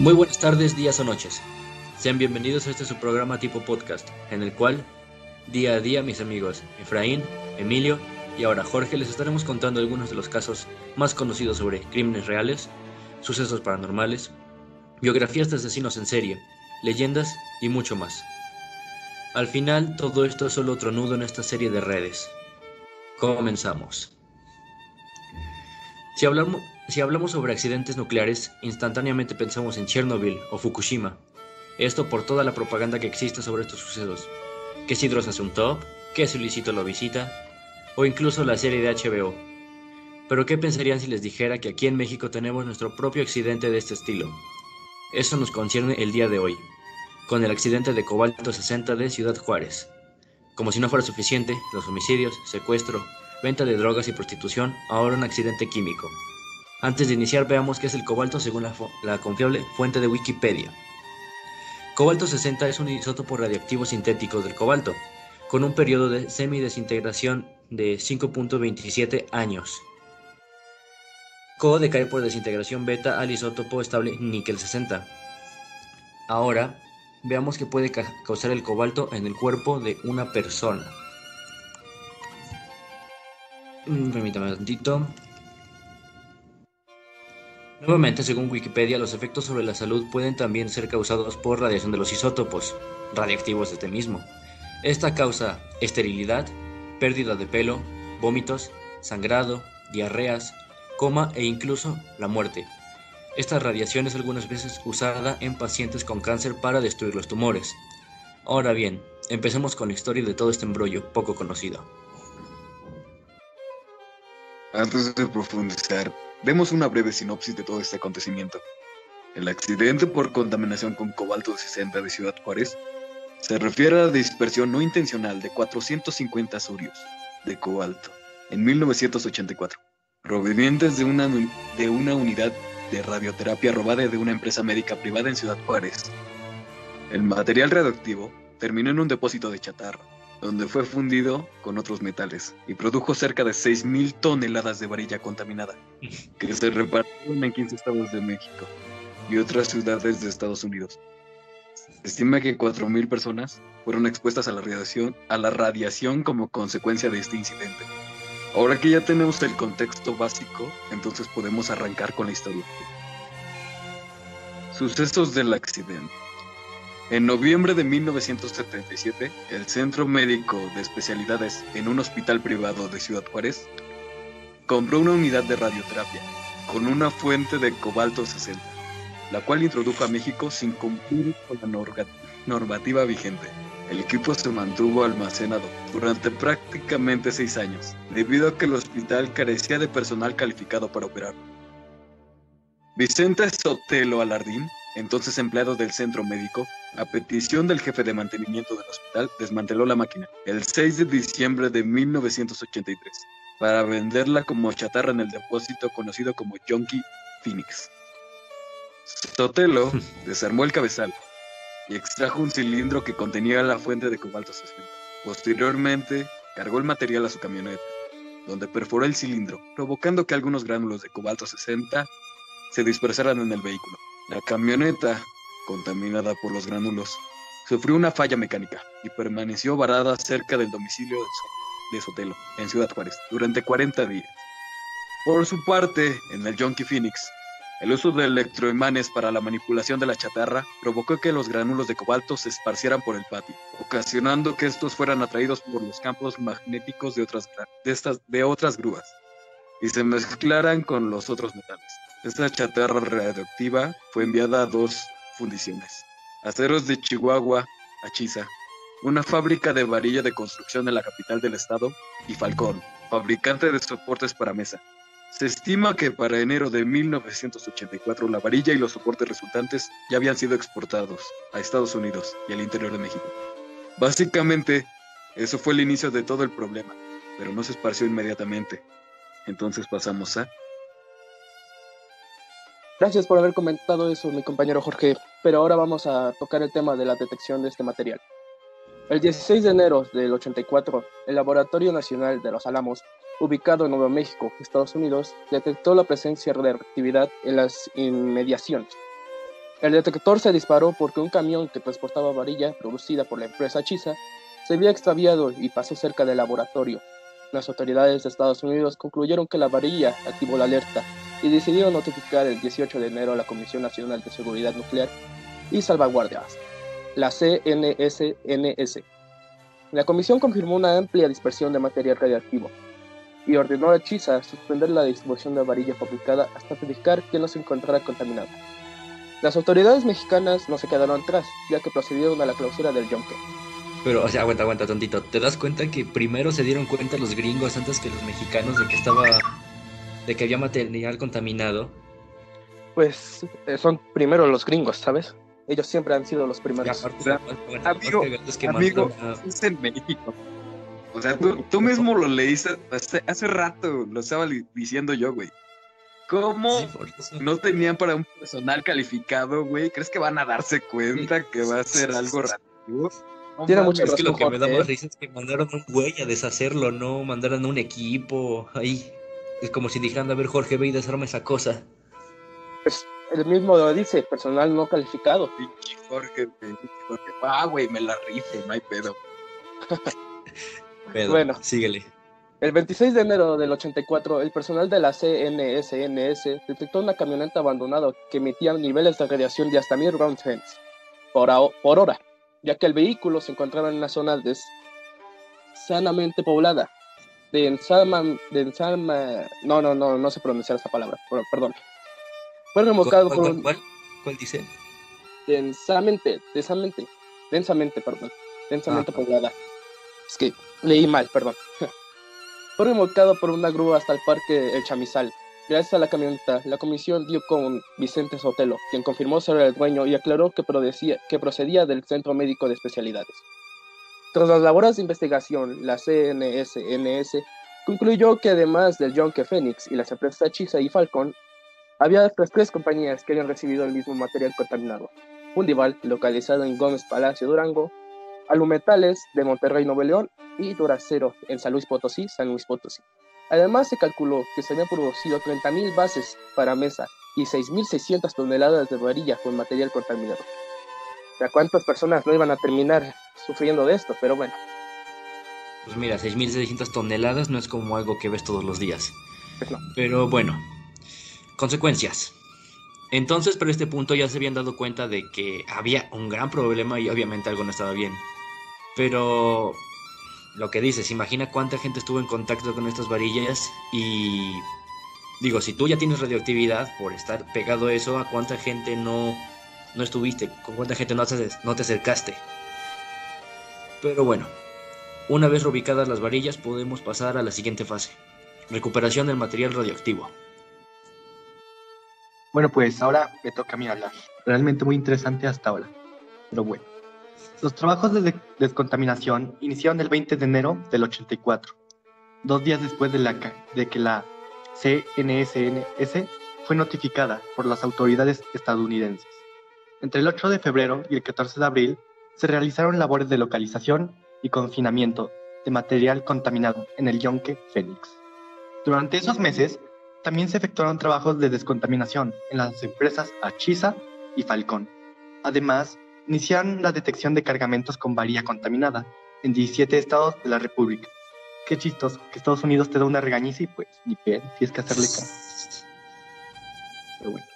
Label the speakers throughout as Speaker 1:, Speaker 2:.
Speaker 1: Muy buenas tardes, días o noches. Sean bienvenidos a este su programa tipo podcast, en el cual, día a día, mis amigos Efraín, Emilio y ahora Jorge les estaremos contando algunos de los casos más conocidos sobre crímenes reales, sucesos paranormales, biografías de asesinos en serie, leyendas y mucho más. Al final, todo esto es solo otro nudo en esta serie de redes. Comenzamos. Si hablamos, si hablamos sobre accidentes nucleares, instantáneamente pensamos en Chernobyl o Fukushima. Esto por toda la propaganda que existe sobre estos sucesos. Que si Dross hace un top, que Solicito lo visita, o incluso la serie de HBO. Pero ¿qué pensarían si les dijera que aquí en México tenemos nuestro propio accidente de este estilo? Eso nos concierne el día de hoy, con el accidente de Cobalto 60 de Ciudad Juárez. Como si no fuera suficiente, los homicidios, secuestro, venta de drogas y prostitución, ahora un accidente químico. Antes de iniciar veamos qué es el cobalto según la, confiable fuente de Wikipedia. Cobalto 60 es un isótopo radioactivo sintético del cobalto, con un periodo de semidesintegración de 5.27 años. Co decae por desintegración beta al isótopo estable níquel 60. Ahora, veamos qué puede causar el cobalto en el cuerpo de una persona. Mm, permítame un tantito. Nuevamente, según Wikipedia, los efectos sobre la salud pueden también ser causados por radiación de los isótopos radiactivos de este mismo. Esta causa esterilidad, pérdida de pelo, vómitos, sangrado, diarreas, coma e incluso la muerte. Esta radiación es algunas veces usada en pacientes con cáncer para destruir los tumores. Ahora bien, empecemos con la historia de todo este embrollo poco conocido.
Speaker 2: Antes de profundizar, demos una breve sinopsis de todo este acontecimiento. El accidente por contaminación con cobalto 60 de Ciudad Juárez se refiere a la dispersión no intencional de 450 surios de cobalto en 1984, provenientes de una, de una unidad de radioterapia robada de una empresa médica privada en Ciudad Juárez. El material radioactivo terminó en un depósito de chatarra, donde fue fundido con otros metales y produjo cerca de 6.000 toneladas de varilla contaminada, que se repartieron en 15 estados de México y otras ciudades de Estados Unidos. Se estima que 4.000 personas fueron expuestas a la, radiación, a la radiación como consecuencia de este incidente. Ahora que ya tenemos el contexto básico, entonces podemos arrancar con la historia. Sucesos del accidente. En noviembre de 1977, el Centro Médico de Especialidades en un hospital privado de Ciudad Juárez compró una unidad de radioterapia con una fuente de cobalto 60, la cual introdujo a México sin cumplir con la normativa vigente. El equipo se mantuvo almacenado durante prácticamente seis años, debido a que el hospital carecía de personal calificado para operar. Vicente Sotelo Alardín entonces empleado del centro médico, a petición del jefe de mantenimiento del hospital, desmanteló la máquina el 6 de diciembre de 1983 para venderla como chatarra en el depósito conocido como Junkie Phoenix. Sotelo desarmó el cabezal y extrajo un cilindro que contenía la fuente de cobalto 60. Posteriormente, cargó el material a su camioneta, donde perforó el cilindro, provocando que algunos gránulos de cobalto 60 se dispersaran en el vehículo. La camioneta, contaminada por los gránulos, sufrió una falla mecánica y permaneció varada cerca del domicilio de Sotelo, en Ciudad Juárez, durante 40 días. Por su parte, en el Junkie Phoenix, el uso de electroimanes para la manipulación de la chatarra provocó que los gránulos de cobalto se esparcieran por el patio, ocasionando que estos fueran atraídos por los campos magnéticos de otras, de estas, de otras grúas y se mezclaran con los otros metales. Esta chatarra radioactiva fue enviada a dos fundiciones. Aceros de Chihuahua, Achiza, una fábrica de varilla de construcción en la capital del estado, y Falcón, fabricante de soportes para mesa. Se estima que para enero de 1984 la varilla y los soportes resultantes ya habían sido exportados a Estados Unidos y al interior de México. Básicamente, eso fue el inicio de todo el problema, pero no se esparció inmediatamente. Entonces pasamos a
Speaker 3: Gracias por haber comentado eso, mi compañero Jorge, pero ahora vamos a tocar el tema de la detección de este material. El 16 de enero del 84, el Laboratorio Nacional de los Álamos, ubicado en Nuevo México, Estados Unidos, detectó la presencia de reactividad en las inmediaciones. El detector se disparó porque un camión que transportaba varilla producida por la empresa Chisa se había extraviado y pasó cerca del laboratorio. Las autoridades de Estados Unidos concluyeron que la varilla activó la alerta y decidieron notificar el 18 de enero a la Comisión Nacional de Seguridad Nuclear y Salvaguardias, la CNSNS. La comisión confirmó una amplia dispersión de material radioactivo y ordenó a Chisa suspender la distribución de varilla fabricada hasta verificar que no se encontrara contaminada. Las autoridades mexicanas no se quedaron atrás, ya que procedieron a la clausura del yonke.
Speaker 1: Pero, o sea, aguanta, aguanta, tontito. ¿Te das cuenta que primero se dieron cuenta los gringos antes que los mexicanos de que estaba. De que había material contaminado?
Speaker 3: Pues eh, son primero los gringos, ¿sabes? Ellos siempre han sido los primeros.
Speaker 2: amigo, amigo, es en México. O sea, tú, tú mismo lo leíste hace, hace rato, lo estaba diciendo yo, güey. ¿Cómo no tenían para un personal calificado, güey? ¿Crees que van a darse cuenta que va a ser algo radioactivo?
Speaker 1: Tiene mucho Es que lo que me da más risa es que mandaron un güey a deshacerlo, no mandaron un equipo ahí. Es como si dijeran, a ver, Jorge, ve y desarma esa cosa.
Speaker 3: Pues el mismo lo dice, personal no calificado.
Speaker 2: Pinche Jorge, pinche Jorge. Ah, güey, me la rifo, no hay pedo.
Speaker 1: pedo. Bueno, síguele.
Speaker 3: El 26 de enero del 84, el personal de la CNSNS detectó una camioneta abandonada que emitía niveles de radiación de hasta 1000 roundhens por, por hora, ya que el vehículo se encontraba en una zona sanamente poblada. De Ensama, de Ensama, no, no, no, no sé pronunciar esa palabra, perdón. Fue remolcado por un...
Speaker 1: ¿Cuál, cuál dice?
Speaker 3: Densamente, densamente, densamente, perdón, densamente ah. poblada. Es que leí mal, perdón. Fue remolcado por una grúa hasta el parque El Chamizal. Gracias a la camioneta, la comisión dio con Vicente Sotelo, quien confirmó ser el dueño y aclaró que, que procedía del Centro Médico de Especialidades. Tras las labores de investigación, la CNSNS concluyó que además del Yonke Phoenix y las empresas Chisa y Falcon, había otras tres compañías que habían recibido el mismo material contaminado. Fundival, localizado en Gómez Palacio, Durango, Alumetales de Monterrey, Nuevo León y Duracero en San Luis Potosí, San Luis Potosí. Además, se calculó que se habían producido 30.000 bases para mesa y 6.600 toneladas de varilla con material contaminado. ¿A cuántas personas no iban a terminar sufriendo de esto? Pero bueno.
Speaker 1: Pues mira, 6.600 toneladas no es como algo que ves todos los días. Pues Pero bueno, consecuencias. Entonces, por este punto ya se habían dado cuenta de que había un gran problema y obviamente algo no estaba bien. Pero lo que dices, imagina cuánta gente estuvo en contacto con estas varillas y digo, si tú ya tienes radioactividad por estar pegado a eso, ¿a cuánta gente no, no estuviste? ¿Con cuánta gente no te, acercaste? Pero bueno, una vez reubicadas las varillas podemos pasar a la siguiente fase, recuperación del material radioactivo.
Speaker 4: Bueno, pues ahora me toca a mí hablar. Realmente muy interesante hasta ahora. Pero bueno. Los trabajos de descontaminación iniciaron el 20 de enero del 84, dos días después de, de que la CNSNS fue notificada por las autoridades estadounidenses. Entre el 8 de febrero y el 14 de abril se realizaron labores de localización y confinamiento de material contaminado en el Yonke Phoenix. Durante esos meses también se efectuaron trabajos de descontaminación en las empresas Achisa y Falcón. Además, iniciaron la detección de cargamentos con varilla contaminada en 17 estados de la República. Qué chistoso, que Estados Unidos te da una regañiza y pues ni pedo, tienes que hacerle caso. Pero bueno.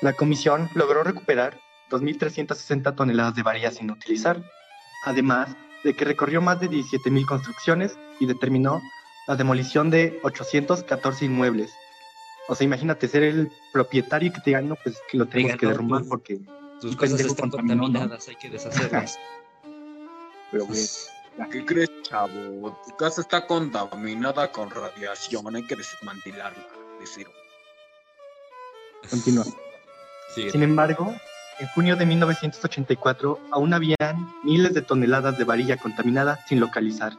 Speaker 4: La comisión logró recuperar 2.360 toneladas de varilla sin utilizar, además de que recorrió más de 17.000 construcciones y determinó la demolición de 814 inmuebles. O sea, imagínate ser el propietario y que te digan, no, pues que lo tenemos que derrumbar pues, porque
Speaker 1: tus cosas están contaminadas, hay que deshacerlas.
Speaker 2: Pero, güey, ¿qué crees, chavo? Tu casa está contaminada con radiación, hay que desmantelarla de cero.
Speaker 4: Continúa. Sin embargo, en junio de 1984 aún habían miles de toneladas de varilla contaminada sin localizar,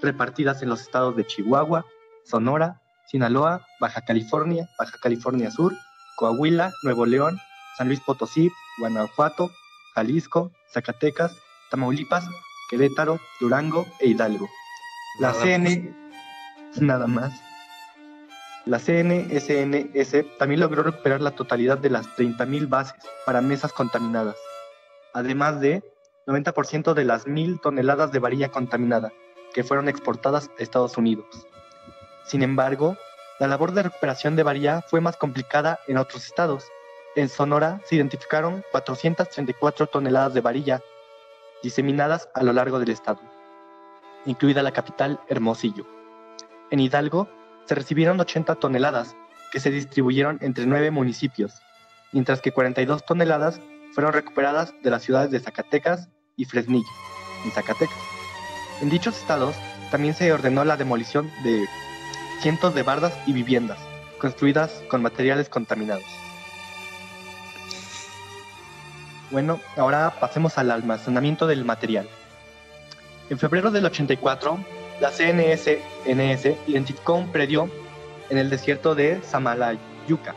Speaker 4: repartidas en los estados de Chihuahua, Sonora, Sinaloa, Baja California, Baja California Sur, Coahuila, Nuevo León, San Luis Potosí, Guanajuato, Jalisco, Zacatecas, Tamaulipas, Querétaro, Durango e Hidalgo. La CN, nada más. La CNSNS también logró recuperar la totalidad de las 30.000 bases para mesas contaminadas, además de 90% de las 1.000 toneladas de varilla contaminada que fueron exportadas a Estados Unidos. Sin embargo, la labor de recuperación de varilla fue más complicada en otros estados. En Sonora se identificaron 434 toneladas de varilla diseminadas a lo largo del estado, incluida la capital Hermosillo. En Hidalgo se recibieron 80 toneladas que se distribuyeron entre nueve municipios, mientras que 42 toneladas fueron recuperadas de las ciudades de Zacatecas y Fresnillo, en Zacatecas. En dichos estados también se ordenó la demolición de cientos de bardas y viviendas construidas con materiales contaminados. Bueno, ahora pasemos al almacenamiento del material. En febrero del 84, la CNSNS identificó un predio en el desierto de Samalayuca,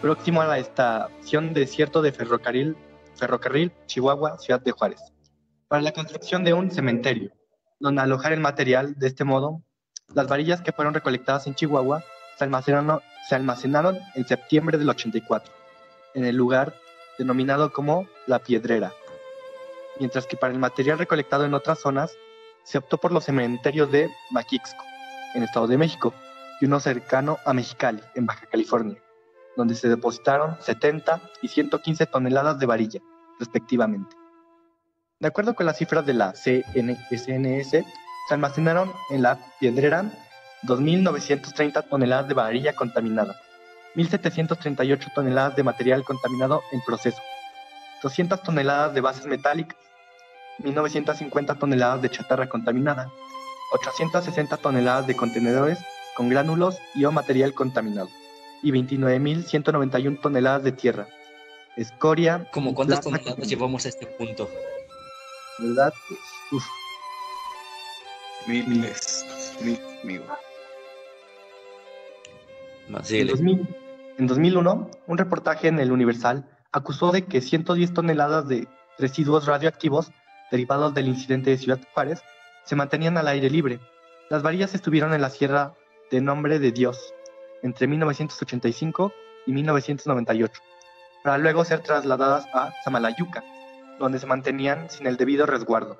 Speaker 4: próximo a la estación desierto de ferrocarril, ferrocarril Chihuahua, Ciudad de Juárez, para la construcción de un cementerio, donde alojar el material. De este modo, las varillas que fueron recolectadas en Chihuahua se almacenaron, se almacenaron en septiembre del 84, en el lugar denominado como La Piedrera, mientras que para el material recolectado en otras zonas se optó por los cementerios de Maquixco, en Estado de México, y uno cercano a Mexicali, en Baja California, donde se depositaron 70 y 115 toneladas de varilla, respectivamente. De acuerdo con las cifras de la CNSNS, se almacenaron en la piedrera 2.930 toneladas de varilla contaminada, 1.738 toneladas de material contaminado en proceso, 200 toneladas de bases metálicas, 1.950 toneladas de chatarra contaminada, 860 toneladas de contenedores con gránulos y o material contaminado, y 29.191 toneladas de tierra, escoria.
Speaker 1: ¿Cómo cuántas toneladas llevamos a este punto?
Speaker 4: ¿Verdad? Uf.
Speaker 2: Miles, mil, amigo.
Speaker 4: En, 2000, en 2001, un reportaje en el Universal acusó de que 110 toneladas de residuos radioactivos derivados del incidente de Ciudad Juárez, se mantenían al aire libre. Las varillas estuvieron en la Sierra de Nombre de Dios entre 1985 y 1998, para luego ser trasladadas a Samalayuca, donde se mantenían sin el debido resguardo.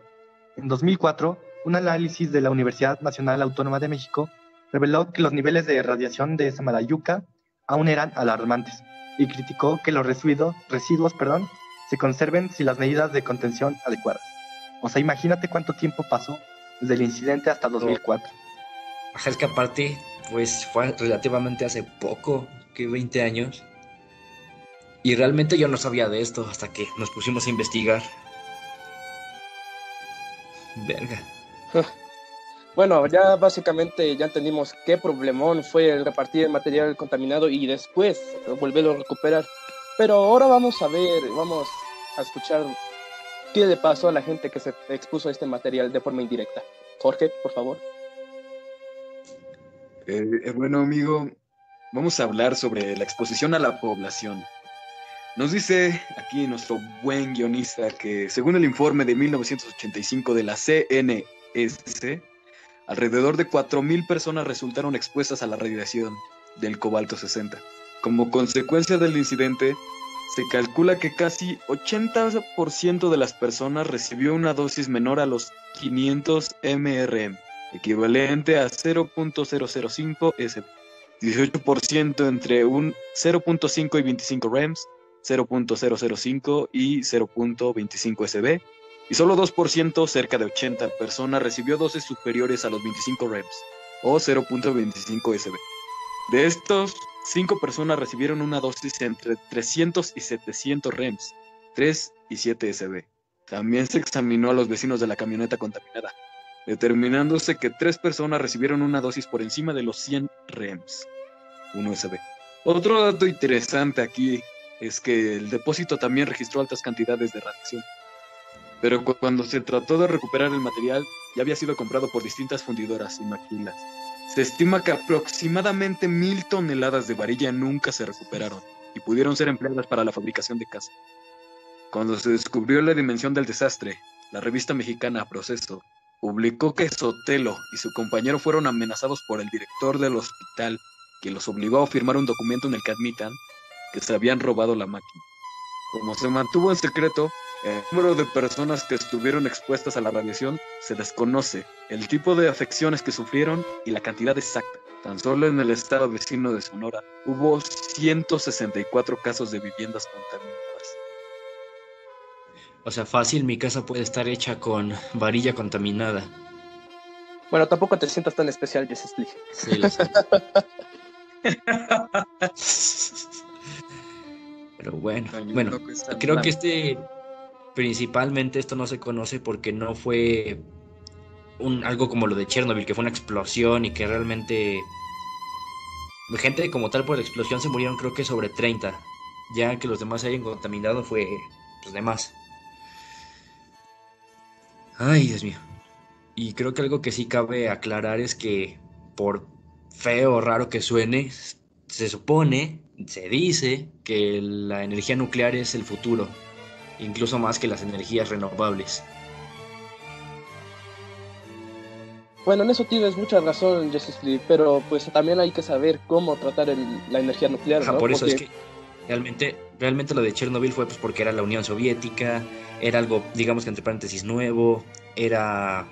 Speaker 4: En 2004, un análisis de la Universidad Nacional Autónoma de México reveló que los niveles de radiación de Samalayuca aún eran alarmantes y criticó que los residuos, se conserven sin las medidas de contención adecuadas. O sea, imagínate cuánto tiempo pasó desde el incidente hasta 2004.
Speaker 1: Es que aparte, pues fue relativamente hace poco, que 20 años. Y realmente yo no sabía de esto hasta que nos pusimos a investigar. Verga.
Speaker 3: Bueno, ya básicamente ya entendimos qué problemón fue el repartir el material contaminado y después volverlo a recuperar. Pero ahora vamos a ver, vamos a escuchar ¿Qué le pasó a la gente que se expuso a este material de forma indirecta? Jorge, por favor.
Speaker 2: Eh, eh, bueno, amigo, vamos a hablar sobre la exposición a la población. Nos dice aquí nuestro buen guionista que según el informe de 1985 de la CNS, alrededor de 4.000 personas resultaron expuestas a la radiación del cobalto 60. Como consecuencia del incidente, se calcula que casi 80% de las personas recibió una dosis menor a los 500 mRM, equivalente a 0.005 sb. 18% entre un 0.5 y 25 REMS, 0.005 y 0.25 SB, y solo 2%, cerca de 80 personas, recibió dosis superiores a los 25 REMS, o 0.25 SB. De estos, Cinco personas recibieron una dosis entre 300 y 700 REMS, 3 y 7 SB. También se examinó a los vecinos de la camioneta contaminada, determinándose que tres personas recibieron una dosis por encima de los 100 REMS, 1 SB. Otro dato interesante aquí es que el depósito también registró altas cantidades de radiación. Pero cuando se trató de recuperar el material, ya había sido comprado por distintas fundidoras y maquilas se estima que aproximadamente mil toneladas de varilla nunca se recuperaron y pudieron ser empleadas para la fabricación de casa. Cuando se descubrió la dimensión del desastre, la revista mexicana Proceso publicó que Sotelo y su compañero fueron amenazados por el director del hospital que los obligó a firmar un documento en el que admitan que se habían robado la máquina. Como se mantuvo en secreto, el número de personas que estuvieron expuestas a la radiación se desconoce, el tipo de afecciones que sufrieron y la cantidad exacta. Tan solo en el estado vecino de Sonora hubo 164 casos de viviendas contaminadas.
Speaker 1: O sea, fácil, mi casa puede estar hecha con varilla contaminada.
Speaker 3: Bueno, tampoco te sientas tan especial, Jess Lee.
Speaker 1: Sí, lo sé. Pero bueno, bueno,
Speaker 2: creo que
Speaker 1: este, principalmente esto no se conoce porque no fue un, algo como lo de Chernobyl, que fue una explosión y que realmente gente como tal por la explosión se murieron creo que sobre 30. Ya que los demás se hayan contaminado fue pues de más. Ay, Dios mío. Y creo que algo que sí cabe aclarar es que por feo o raro que suene, se supone, se dice que la energía nuclear es el futuro, incluso más que las energías renovables.
Speaker 3: Bueno, en eso tienes mucha razón, Jess Lee, pero pues también hay que saber cómo tratar el- la energía nuclear,
Speaker 1: Ajá,
Speaker 3: ¿no?
Speaker 1: por eso
Speaker 3: Porque-
Speaker 1: es que realmente, realmente lo de Chernobyl fue pues porque era la Unión Soviética, era algo, digamos que entre paréntesis, nuevo, era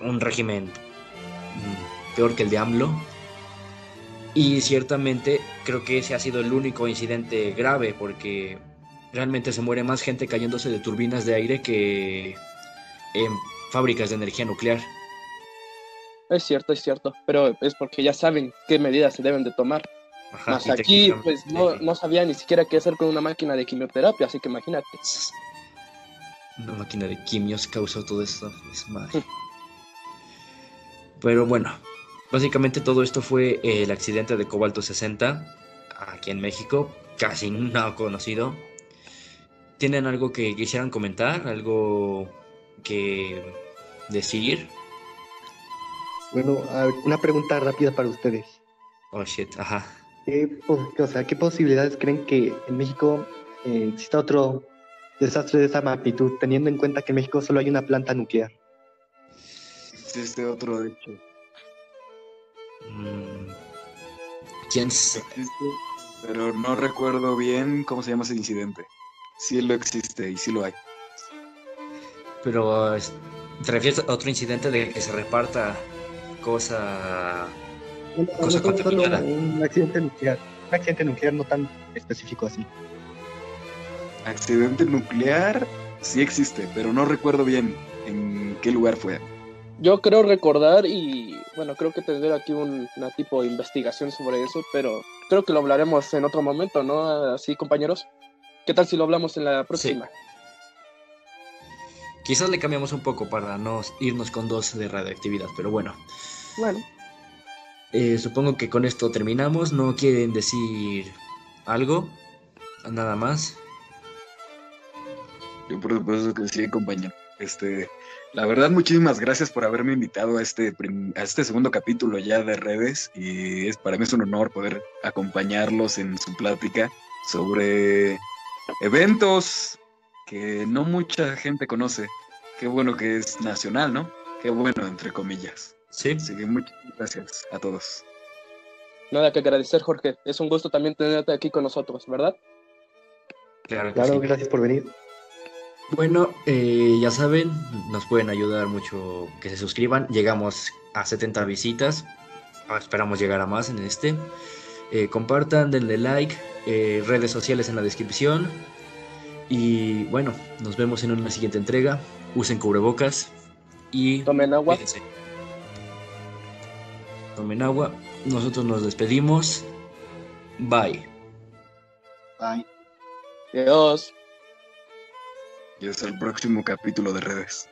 Speaker 1: un régimen mm, peor que el de AMLO. Y ciertamente creo que ese ha sido el único incidente grave porque realmente se muere más gente cayéndose de turbinas de aire que en fábricas de energía nuclear.
Speaker 3: Es cierto, es cierto, pero es porque ya saben qué medidas se deben de tomar.
Speaker 1: Ajá,
Speaker 3: Más aquí, pues no, no sabía ni siquiera qué hacer con una máquina de quimioterapia, así que imagínate.
Speaker 1: Una máquina de quimios causó todo esto. Es madre. Pero bueno, básicamente todo esto fue el accidente de Cobalto 60 aquí en México, casi no conocido. ¿Tienen algo que quisieran comentar? ¿Algo que decir?
Speaker 4: Bueno, a ver, una pregunta rápida para ustedes.
Speaker 1: Oh shit, ajá.
Speaker 4: ¿Qué, po- o sea, ¿qué posibilidades creen que en México eh, exista otro desastre de esa magnitud, teniendo en cuenta que en México solo hay una planta nuclear?
Speaker 2: Existe otro, de hecho.
Speaker 1: Mm, ¿Quién
Speaker 2: Existe, pero no recuerdo bien cómo se llama ese incidente. Sí lo existe y sí lo hay.
Speaker 1: Pero ¿te refieres a otro incidente de que se reparta cosa
Speaker 4: Un,
Speaker 1: Cosa contaminada.
Speaker 4: un accidente nuclear. Un accidente nuclear no tan específico así.
Speaker 2: Accidente nuclear sí existe, pero no recuerdo bien en qué lugar fue.
Speaker 3: Yo creo recordar y bueno, creo que tendré aquí un, una tipo de investigación sobre eso, pero creo que lo hablaremos en otro momento, ¿no? Así, compañeros. ¿Qué tal si lo hablamos en la próxima?
Speaker 1: Quizás le cambiamos un poco para no irnos con dos de radioactividad, pero bueno.
Speaker 3: Bueno,
Speaker 1: Eh, supongo que con esto terminamos. ¿No quieren decir algo? Nada más.
Speaker 2: Yo por supuesto que sí, compañero. Este, la verdad, muchísimas gracias por haberme invitado a este, a este segundo capítulo ya de redes y es, para mí es un honor poder acompañarlos en su plática sobre eventos que no mucha gente conoce. Qué bueno que es nacional, ¿no? Qué bueno, entre comillas.
Speaker 1: Sí.
Speaker 2: Así que muchas gracias a todos.
Speaker 3: nada que agradecer, Jorge. Es un gusto también tenerte aquí con nosotros, ¿verdad?
Speaker 1: Claro que
Speaker 4: Claro,
Speaker 1: sí.
Speaker 4: gracias por venir.
Speaker 1: Bueno, eh, ya saben, nos pueden ayudar mucho que se suscriban. Llegamos a 70 visitas. Ah, Esperamos llegar a más en este. Eh, compartan, denle like. eh, redes sociales en la descripción. Y bueno, nos vemos en una siguiente entrega. Usen cubrebocas y
Speaker 3: Tomen agua.
Speaker 1: Tomen agua. Nosotros nos despedimos. Bye.
Speaker 4: Bye.
Speaker 3: Adiós.
Speaker 2: Y es el próximo capítulo de redes.